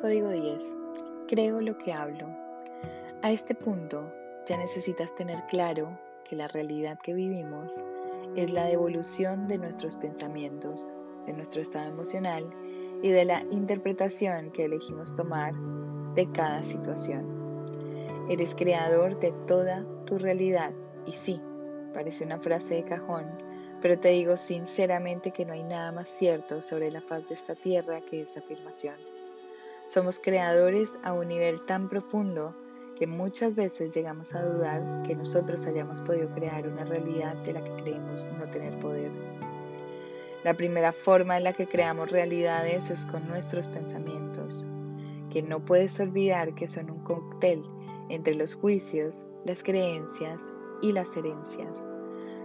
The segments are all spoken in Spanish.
Código 10. Creo lo que hablo. A este punto ya necesitas tener claro que la realidad que vivimos es la devolución de nuestros pensamientos, de nuestro estado emocional y de la interpretación que elegimos tomar de cada situación. Eres creador de toda tu realidad y sí, parece una frase de cajón, pero te digo sinceramente que no hay nada más cierto sobre la faz de esta tierra que esa afirmación. Somos creadores a un nivel tan profundo que muchas veces llegamos a dudar que nosotros hayamos podido crear una realidad de la que creemos no tener poder. La primera forma en la que creamos realidades es con nuestros pensamientos, que no puedes olvidar que son un cóctel entre los juicios, las creencias y las herencias.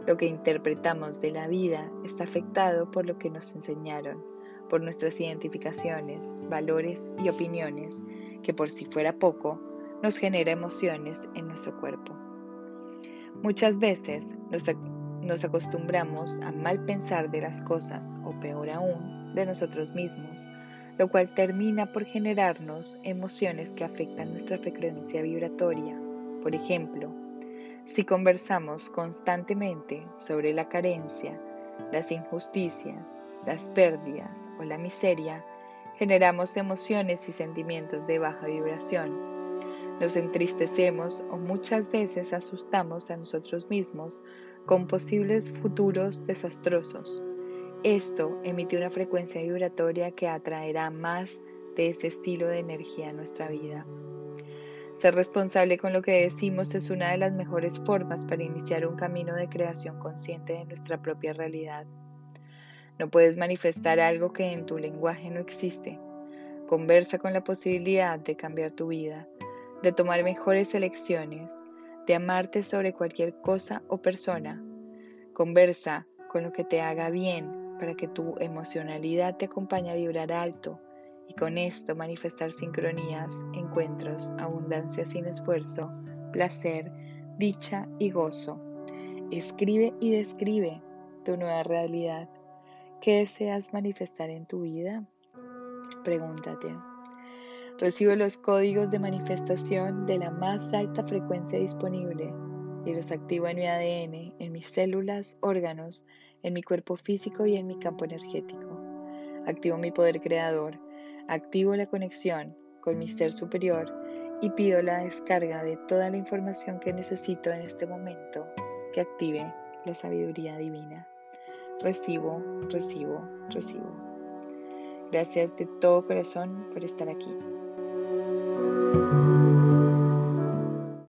Lo que interpretamos de la vida está afectado por lo que nos enseñaron, por nuestras identificaciones, valores y opiniones, que por si fuera poco, nos genera emociones en nuestro cuerpo. Muchas veces nos, acostumbramos a mal pensar de las cosas, o peor aún, de nosotros mismos, lo cual termina por generarnos emociones que afectan nuestra frecuencia vibratoria. Por ejemplo, si conversamos constantemente sobre la carencia, las injusticias, las pérdidas o la miseria, generamos emociones y sentimientos de baja vibración. Nos entristecemos o muchas veces asustamos a nosotros mismos con posibles futuros desastrosos. Esto emite una frecuencia vibratoria que atraerá más de ese estilo de energía a nuestra vida. Ser responsable con lo que decimos es una de las mejores formas para iniciar un camino de creación consciente de nuestra propia realidad. No puedes manifestar algo que en tu lenguaje no existe. Conversa con la posibilidad de cambiar tu vida, de tomar mejores elecciones, de amarte sobre cualquier cosa o persona. Conversa con lo que te haga bien para que tu emocionalidad te acompañe a vibrar alto y con esto manifestar sincronías, encuentros, abundancia sin esfuerzo, placer, dicha y gozo. Escribe y describe tu nueva realidad. ¿Qué deseas manifestar en tu vida? Pregúntate. Recibo los códigos de manifestación de la más alta frecuencia disponible y los activo en mi ADN, en mis células, órganos, en mi cuerpo físico y en mi campo energético. Activo mi poder creador activo la conexión con mi ser superior y pido la descarga de toda la información que necesito en este momento que active la sabiduría divina. Recibo, recibo, recibo. Gracias de todo corazón por estar aquí.